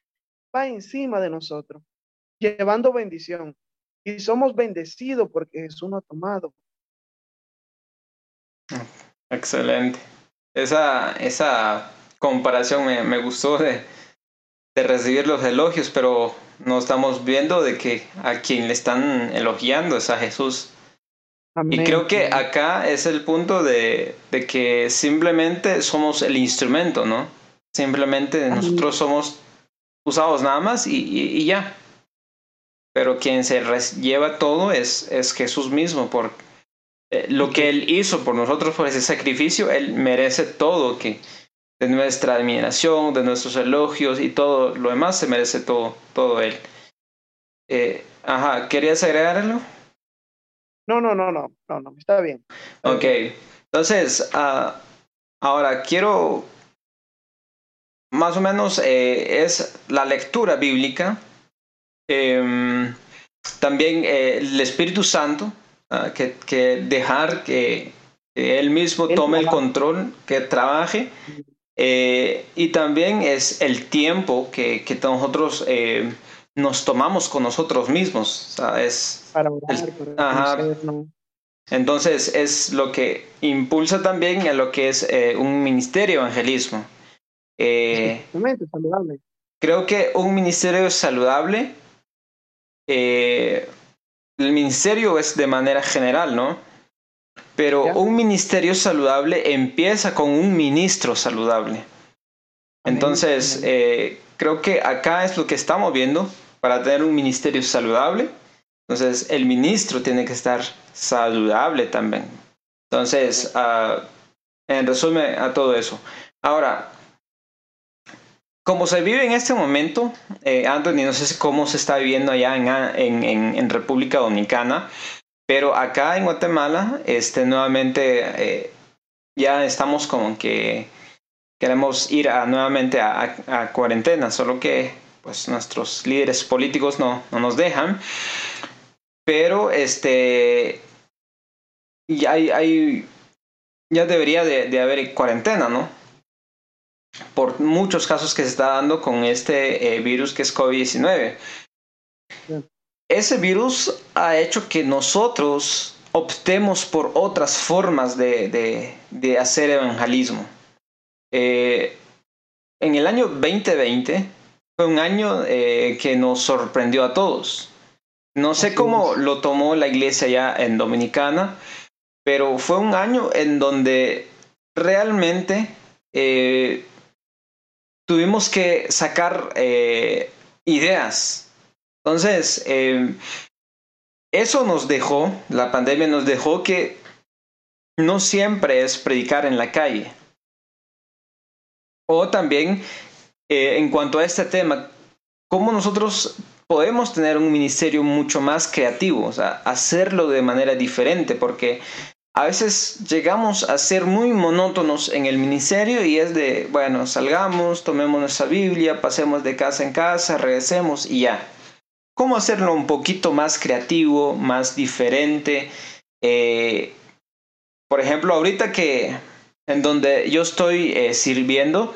va encima de nosotros, llevando bendición. Y somos bendecidos porque Jesús nos ha tomado Excelente. Esa, esa comparación me, me gustó de, de, recibir los elogios, pero no estamos viendo de que a quien le están elogiando es a Jesús. Y creo que acá es el punto de, de, que simplemente somos el instrumento, ¿no? Simplemente nosotros somos usados nada más y, ya. Pero quien se lleva todo es, es Jesús mismo, por eh, lo que Él hizo por nosotros, por ese sacrificio, Él merece todo que de nuestra admiración, de nuestros elogios y todo lo demás se merece todo, todo Él. Eh, ajá, ¿querías agregarlo? No, no, no, no, no, no, está bien. Ok, entonces, ah, ahora quiero, más o menos, eh, es la lectura bíblica, em, también el Espíritu Santo, ah, que, que, dejar que, Él mismo tome el control, que trabaje. Eh, y también es el tiempo que, que nosotros nos tomamos con nosotros mismos. ¿sabes? Para orar, Entonces es lo que impulsa también a lo que es eh, un ministerio evangelismo. Eh, saludable. Creo que un ministerio saludable, eh, el ministerio es de manera general, ¿no? Pero un ministerio saludable empieza con un ministro saludable. Entonces, creo que acá es lo que estamos viendo para tener un ministerio saludable. Entonces, el ministro tiene que estar saludable también. Entonces, uh, en resumen a todo eso. Ahora, como se vive en este momento, eh, Anthony, no sé cómo se está viviendo allá en, República Dominicana, pero acá en Guatemala, este, nuevamente eh, ya estamos como que queremos ir a, nuevamente a, a, cuarentena, solo que pues nuestros líderes políticos no, no nos dejan. Pero este ya hay, ya debería de, haber cuarentena, ¿no? Por muchos casos que se está dando con este eh, virus que es COVID-19. Ese virus ha hecho que nosotros optemos por otras formas de, de, hacer evangelismo. Eh, en el año 2020 fue un año eh, que nos sorprendió a todos. No sé cómo lo tomó la iglesia ya en Dominicana, pero fue un año en donde realmente eh, tuvimos que sacar eh, ideas. Entonces, eso nos dejó, la pandemia nos dejó que no siempre es predicar en la calle. O también eh, en cuanto a este tema, ¿cómo nosotros podemos tener un ministerio mucho más creativo? O sea, hacerlo de manera diferente, porque a veces llegamos a ser muy monótonos en el ministerio y es de, bueno, salgamos, tomemos nuestra Biblia, pasemos de casa en casa, regresemos y ya. ¿Cómo hacerlo un poquito más creativo, más diferente? Eh, por ejemplo, ahorita que en donde yo estoy eh, sirviendo,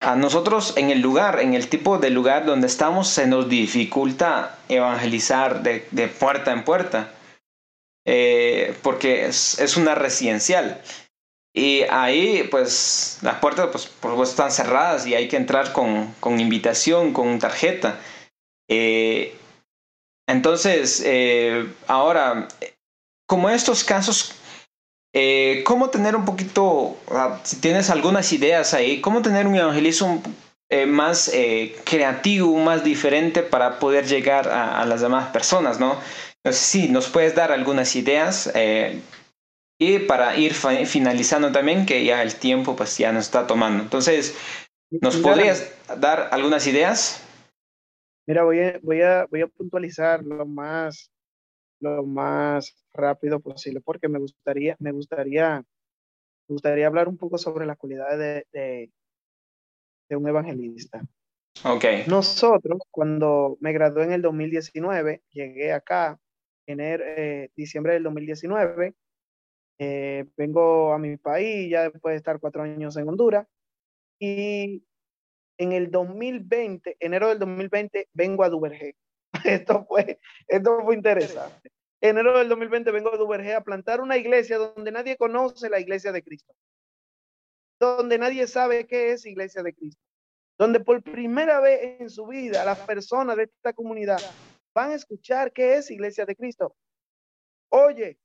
a nosotros en el lugar, en el tipo de lugar donde estamos, se nos dificulta evangelizar de, de puerta en puerta, eh, porque es, es, una residencial. Y ahí, pues, las puertas, pues, por supuesto, están cerradas y hay que entrar con, con invitación, con tarjeta. Eh, entonces, eh, ahora, como estos casos eh, ¿Cómo tener un poquito, si tienes algunas ideas ahí, cómo tener un evangelismo eh, más eh, creativo, más diferente para poder llegar a, las demás personas, ¿no? Sí, nos puedes dar algunas ideas y para ir finalizando también, que ya el tiempo pues ya nos está tomando. Entonces, ¿nos podrías dar algunas ideas? Mira, voy a, voy a, voy a puntualizar lo más lo más rápido posible porque me gustaría, me gustaría, me gustaría hablar un poco sobre las cualidades de, de, un evangelista. Okay. Nosotros, cuando me gradué en el 2019, llegué acá en el, eh, diciembre del 2019, eh, vengo a mi país ya después de estar cuatro años en Honduras y en el 2020, enero del 2020, vengo a Duvergé. Esto fue, esto fue interesante. Enero del 2020 vengo a Duvergé a plantar una iglesia donde nadie conoce la iglesia de Cristo. Donde nadie sabe qué es iglesia de Cristo. Donde por primera vez en su vida las personas de esta comunidad van a escuchar qué es iglesia de Cristo. Oye,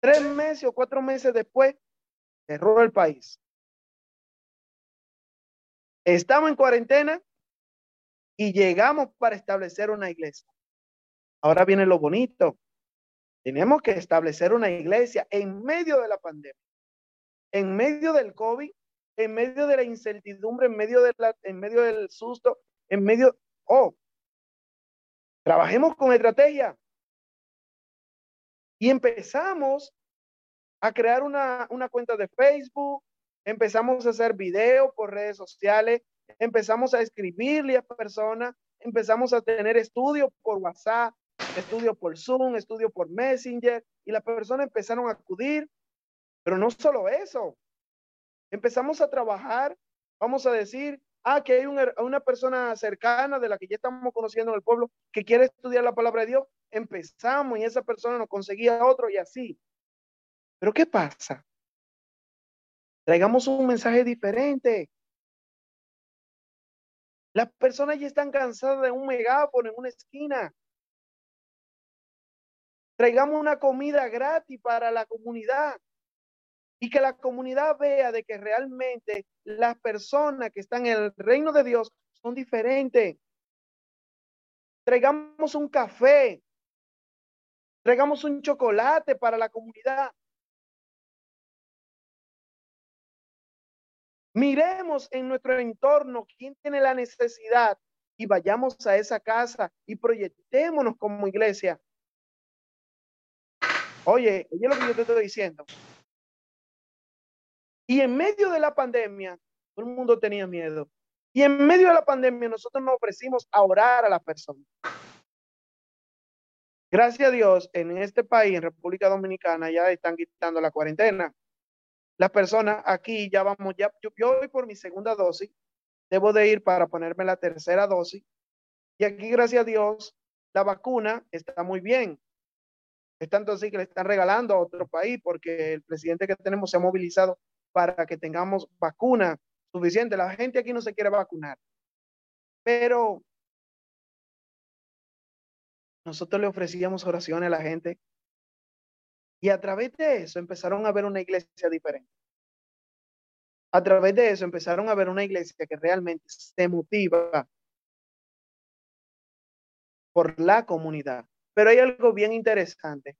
tres meses o cuatro meses después, cerró el país. Estamos en cuarentena y llegamos para establecer una iglesia. Ahora viene lo bonito. Tenemos que establecer una iglesia en medio de la pandemia, en medio del COVID, en medio de la incertidumbre, en medio, de la, en medio del susto, en medio, oh, trabajemos con estrategia. Y empezamos a crear una, una cuenta de Facebook, empezamos a hacer videos por redes sociales, empezamos a escribirle a personas, empezamos a tener estudios por WhatsApp, estudios por Zoom, estudios por Messenger, y las personas empezaron a acudir. Pero no solo eso, empezamos a trabajar, vamos a decir, ah, que hay una persona cercana de la que ya estamos conociendo en el pueblo que quiere estudiar la palabra de Dios, empezamos y esa persona nos conseguía otro y así. Pero ¿qué pasa? Traigamos un mensaje diferente. Las personas ya están cansadas de un megáfono en una esquina. Traigamos una comida gratis para la comunidad y que la comunidad vea de que realmente las personas que están en el reino de Dios son diferentes. Traigamos un café, traigamos un chocolate para la comunidad. Miremos en nuestro entorno quién tiene la necesidad y vayamos a esa casa y proyectémonos como iglesia. Oye, oye lo que yo te estoy diciendo. Y en medio de la pandemia, todo el mundo tenía miedo. Y en medio de la pandemia, nosotros nos ofrecimos a orar a las personas. Gracias a Dios, en este país, en República Dominicana, ya están quitando la cuarentena las personas aquí ya vamos, ya, yo, voy por mi segunda dosis, debo de ir para ponerme la tercera dosis. Y aquí, gracias a Dios, la vacuna está muy bien. Es tanto así que le están regalando a otro país porque el presidente que tenemos se ha movilizado para que tengamos vacuna suficiente. La gente aquí no se quiere vacunar. Pero nosotros le ofrecíamos oraciones a la gente y a través de eso empezaron a ver una iglesia diferente. A través de eso empezaron a ver una iglesia que realmente se motiva por la comunidad. Pero hay algo bien interesante.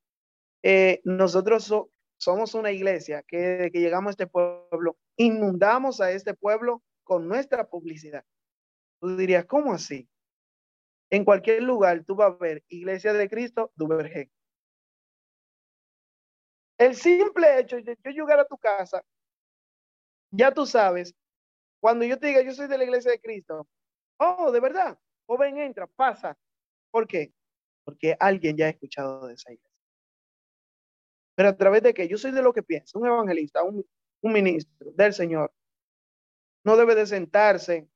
Eh, nosotros somos una iglesia que desde que llegamos a este pueblo, inundamos a este pueblo con nuestra publicidad. Tú dirías, ¿cómo así? En cualquier lugar tú vas a ver Iglesia de Cristo, Duvergé. El simple hecho de yo llegar a tu casa, ya tú sabes, cuando yo te diga yo soy de la iglesia de Cristo, oh, de verdad, joven, entra, pasa. ¿Por qué? Porque alguien ya ha escuchado de esa iglesia. Pero a través de que yo soy de lo que piensa, un evangelista, un, un ministro del Señor, no debe de sentarse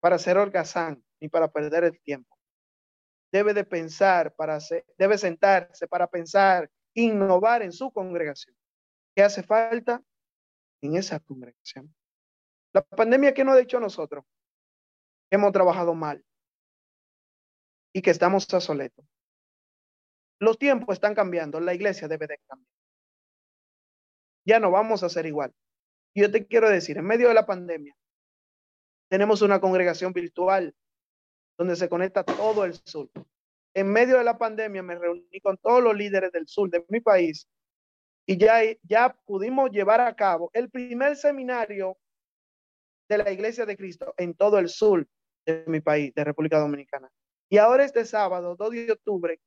para hacer holgazán ni para perder el tiempo. Debe de pensar para hacer, debe sentarse para pensar innovar en su congregación. ¿Qué hace falta? En esa congregación. La pandemia que nos ha dicho a nosotros, hemos trabajado mal y que estamos a soleto. Los tiempos están cambiando, la iglesia debe de cambiar. Ya no vamos a ser igual. Yo te quiero decir, en medio de la pandemia, tenemos una congregación virtual donde se conecta todo el sur en medio de la pandemia me reuní con todos los líderes del sur de mi país y ya, ya pudimos llevar a cabo el primer seminario de la Iglesia de Cristo en todo el sur de mi país, de República Dominicana. Y ahora este sábado, 2 de octubre,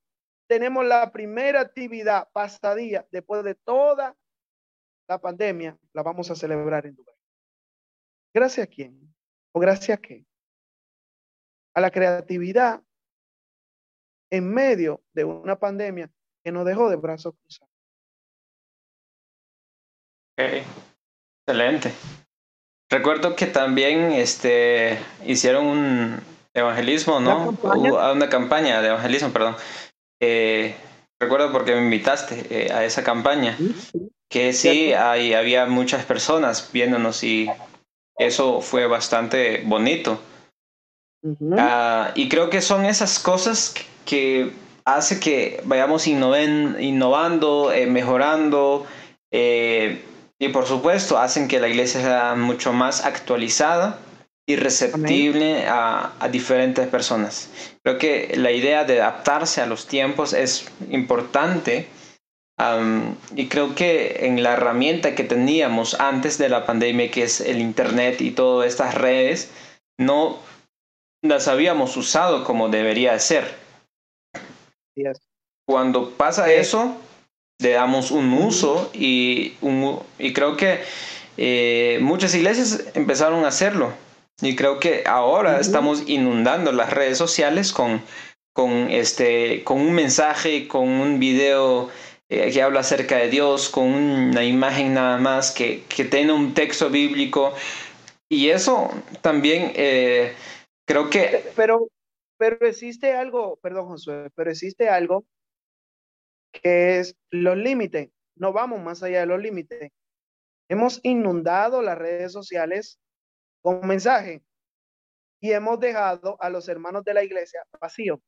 tenemos la primera actividad pasadía después de toda la pandemia, la vamos a celebrar en Dubái. ¿Gracias a quién? ¿O gracias a qué? A la creatividad en medio de una pandemia que nos dejó de brazos cruzados. Okay. Excelente. Recuerdo que también este, hicieron un evangelismo, ¿no? una campaña de evangelismo, perdón. Eh, recuerdo porque me invitaste eh, a esa campaña, que sí, hay, había muchas personas viéndonos y eso fue bastante bonito. Ah, y creo que son esas cosas que hace que vayamos innovando, eh, mejorando y por supuesto hacen que la iglesia sea mucho más actualizada y receptible a, a, diferentes personas. Creo que la idea de adaptarse a los tiempos es importante y creo que en la herramienta que teníamos antes de la pandemia, que es el Internet y todas estas redes, no las habíamos usado como debería ser. Cuando pasa eso, le damos un uso y, y creo que eh, muchas iglesias empezaron a hacerlo. Y creo que ahora estamos inundando las redes sociales con, con, este, con un mensaje, con un video eh, que habla acerca de Dios, con una imagen nada más, que, que tiene un texto bíblico. Y eso también eh, creo que... Pero, pero existe algo, perdón Josué, pero existe algo que es los límites. No vamos más allá de los límites. Hemos inundado las redes sociales con mensaje y hemos dejado a los hermanos de la iglesia vacíos.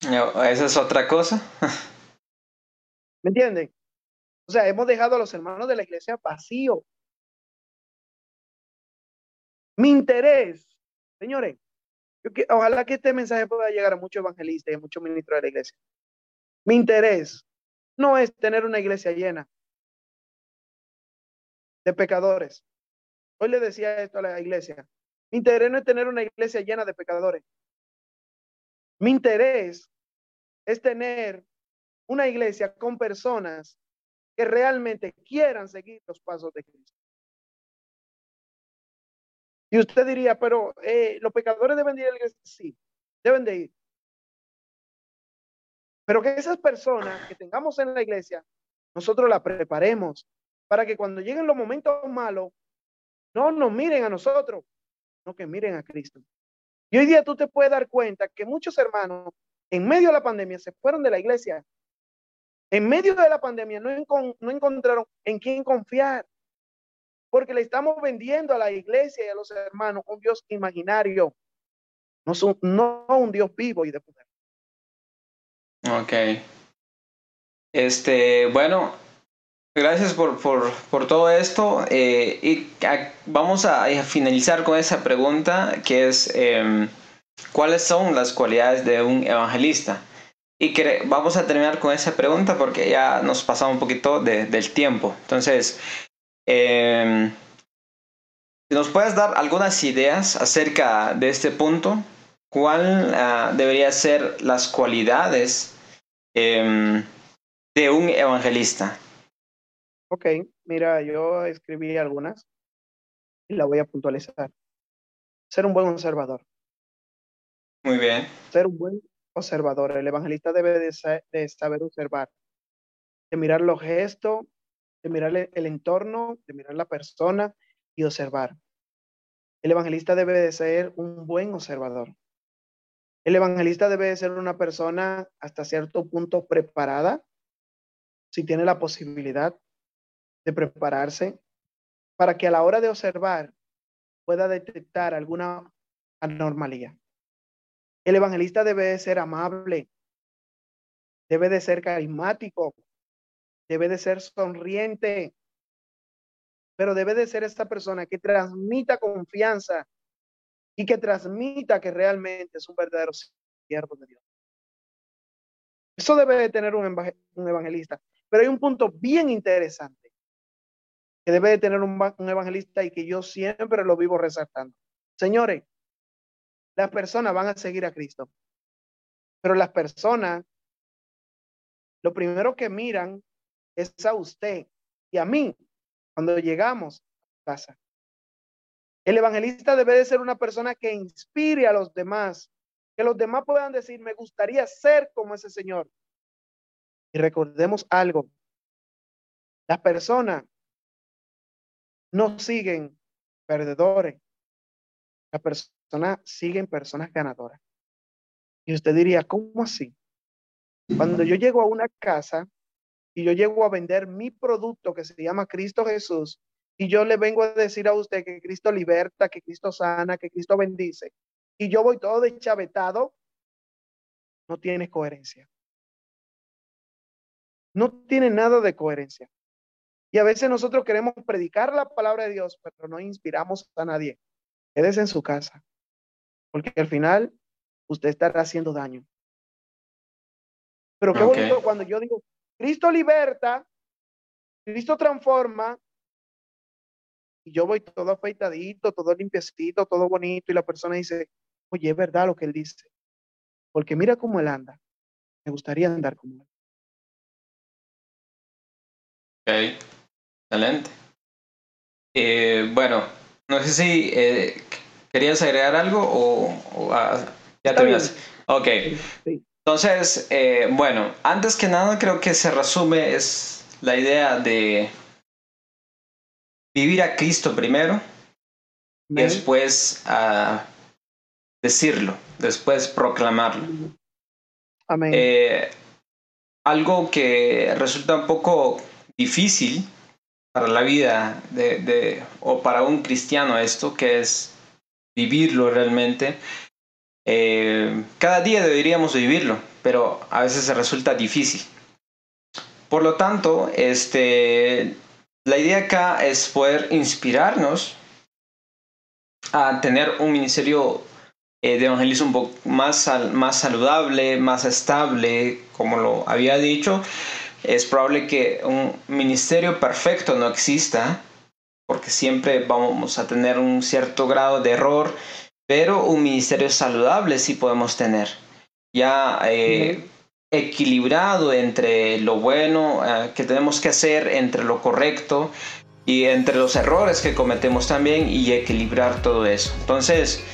Esa es otra cosa. ¿Me entienden? O sea, hemos dejado a los hermanos de la iglesia vacíos. Mi interés, señores, ojalá que este mensaje pueda llegar a muchos evangelistas y a muchos ministros de la iglesia. Mi interés no es tener una iglesia llena de pecadores. Hoy le decía esto a la iglesia. Mi interés no es tener una iglesia llena de pecadores. Mi interés es tener una iglesia con personas que realmente quieran seguir los pasos de Cristo. Y usted diría, pero eh, los pecadores deben ir a la iglesia. Sí, deben de ir. Pero que esas personas que tengamos en la iglesia, nosotros la preparemos para que cuando lleguen los momentos malos, no nos miren a nosotros, no que miren a Cristo. Y hoy día tú te puedes dar cuenta que muchos hermanos en medio de la pandemia se fueron de la iglesia. En medio de la pandemia no, encontraron en quién confiar. Porque le estamos vendiendo a la iglesia y a los hermanos un Dios imaginario, no, no un Dios vivo y de poder. Ok. Este, bueno, Gracias por, por, por todo esto. Eh, y vamos a, finalizar con esa pregunta que es, em, ¿cuáles son las cualidades de un evangelista? Y que, vamos a terminar con esa pregunta porque ya nos pasamos un poquito de, del tiempo. Entonces, eh, ¿nos puedes dar algunas ideas acerca de este punto? ¿Cuál uh, debería ser las cualidades em, de un evangelista? Ok, mira, yo escribí algunas y la voy a puntualizar. Ser un buen observador. Muy bien. Ser un buen observador. El evangelista debe de, saber observar, de mirar los gestos, de mirar el entorno, de mirar la persona y observar. El evangelista debe de ser un buen observador. El evangelista debe de ser una persona hasta cierto punto preparada, si tiene la posibilidad, de prepararse para que a la hora de observar pueda detectar alguna anormalía. El evangelista debe de ser amable, debe de ser carismático, debe de ser sonriente, pero debe de ser esta persona que transmita confianza y que transmita que realmente es un verdadero siervo de Dios. Eso debe de tener un, evangelista. Pero hay un punto bien interesante que debe de tener un, evangelista y que yo siempre lo vivo resaltando. Señores, las personas van a seguir a Cristo, pero las personas, lo primero que miran es a usted y a mí cuando llegamos a casa. El evangelista debe de ser una persona que inspire a los demás, que los demás puedan decir, me gustaría ser como ese Señor. Y recordemos algo, las personas no siguen perdedores. La persona siguen personas ganadoras. Y usted diría, ¿cómo así? Cuando yo llego a una casa y yo llego a vender mi producto que se llama Cristo Jesús, y yo le vengo a decir a usted que Cristo liberta, que Cristo sana, que Cristo bendice, y yo voy todo deschavetado, no tiene coherencia. No tiene nada de coherencia. Y a veces nosotros queremos predicar la palabra de Dios, pero no inspiramos a nadie. quédese en su casa, porque al final usted estará haciendo daño. Pero qué bonito cuando yo digo, Cristo liberta, Cristo transforma, y yo voy todo afeitadito, todo limpiecito, todo bonito, y la persona dice, oye, es verdad lo que él dice, porque mira cómo él anda, me gustaría andar como él. Ok, excelente. Eh, bueno, no sé si eh, querías agregar algo o, ah, ya te Ok. Entonces, eh, bueno, antes que nada creo que se resume es la idea de vivir a Cristo primero y después a decirlo, después proclamarlo. Amén. Algo que resulta un poco difícil para la vida de, o para un cristiano esto, que es vivirlo realmente. Eh, cada día deberíamos vivirlo, pero a veces se resulta difícil. Por lo tanto, este, la idea acá es poder inspirarnos a tener un ministerio eh, de evangelismo más, más saludable, más estable, como lo había dicho. Es probable que un ministerio perfecto no exista, porque siempre vamos a tener un cierto grado de error, pero un ministerio saludable sí podemos tener. Ya eh, equilibrado entre lo bueno eh, que tenemos que hacer, entre lo correcto y entre los errores que cometemos también y equilibrar todo eso. Entonces,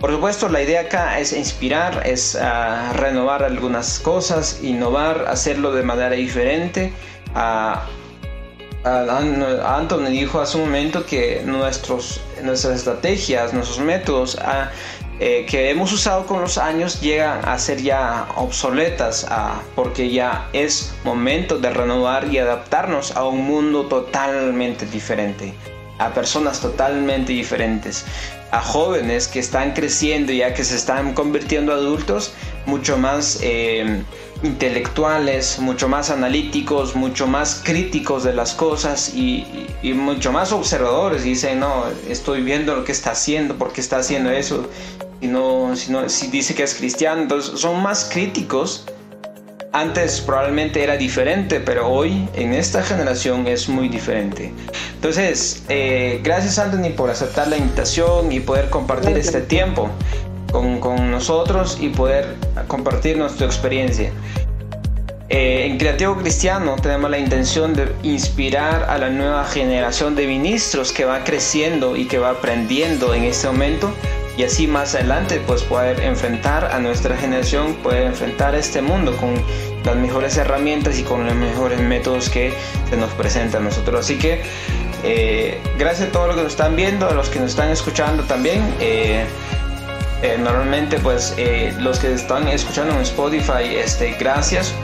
por supuesto, la idea acá es inspirar, es ah, renovar algunas cosas, innovar, hacerlo de manera diferente. Uh, Anthony dijo hace un momento que nuestros, nuestras estrategias, nuestros métodos ah, eh, que hemos usado con los años llegan a ser ya obsoletas ah, porque ya es momento de renovar y adaptarnos a un mundo totalmente diferente, a personas totalmente diferentes, a jóvenes que están creciendo ya que se están convirtiendo adultos mucho más eh, intelectuales, mucho más analíticos, mucho más críticos de las cosas y, mucho más observadores. dicen, no, estoy viendo lo que está haciendo, por qué está haciendo eso. Y no, si, si dice que es cristiano, entonces son más críticos. Antes probablemente era diferente, pero hoy en esta generación es muy diferente. Entonces, eh, gracias Anthony por aceptar la invitación y poder compartir este tiempo con, con nosotros y poder compartir nuestra experiencia. Eh, en Creativo Cristiano tenemos la intención de inspirar a la nueva generación de ministros que va creciendo y que va aprendiendo en este momento y así más adelante pues poder enfrentar a nuestra generación, poder enfrentar este mundo con las mejores herramientas y con los mejores métodos que se nos presentan a nosotros. Así que eh, gracias a todos los que nos están viendo, a los que nos están escuchando también. Eh, eh, normalmente pues los que están escuchando en Spotify, este, gracias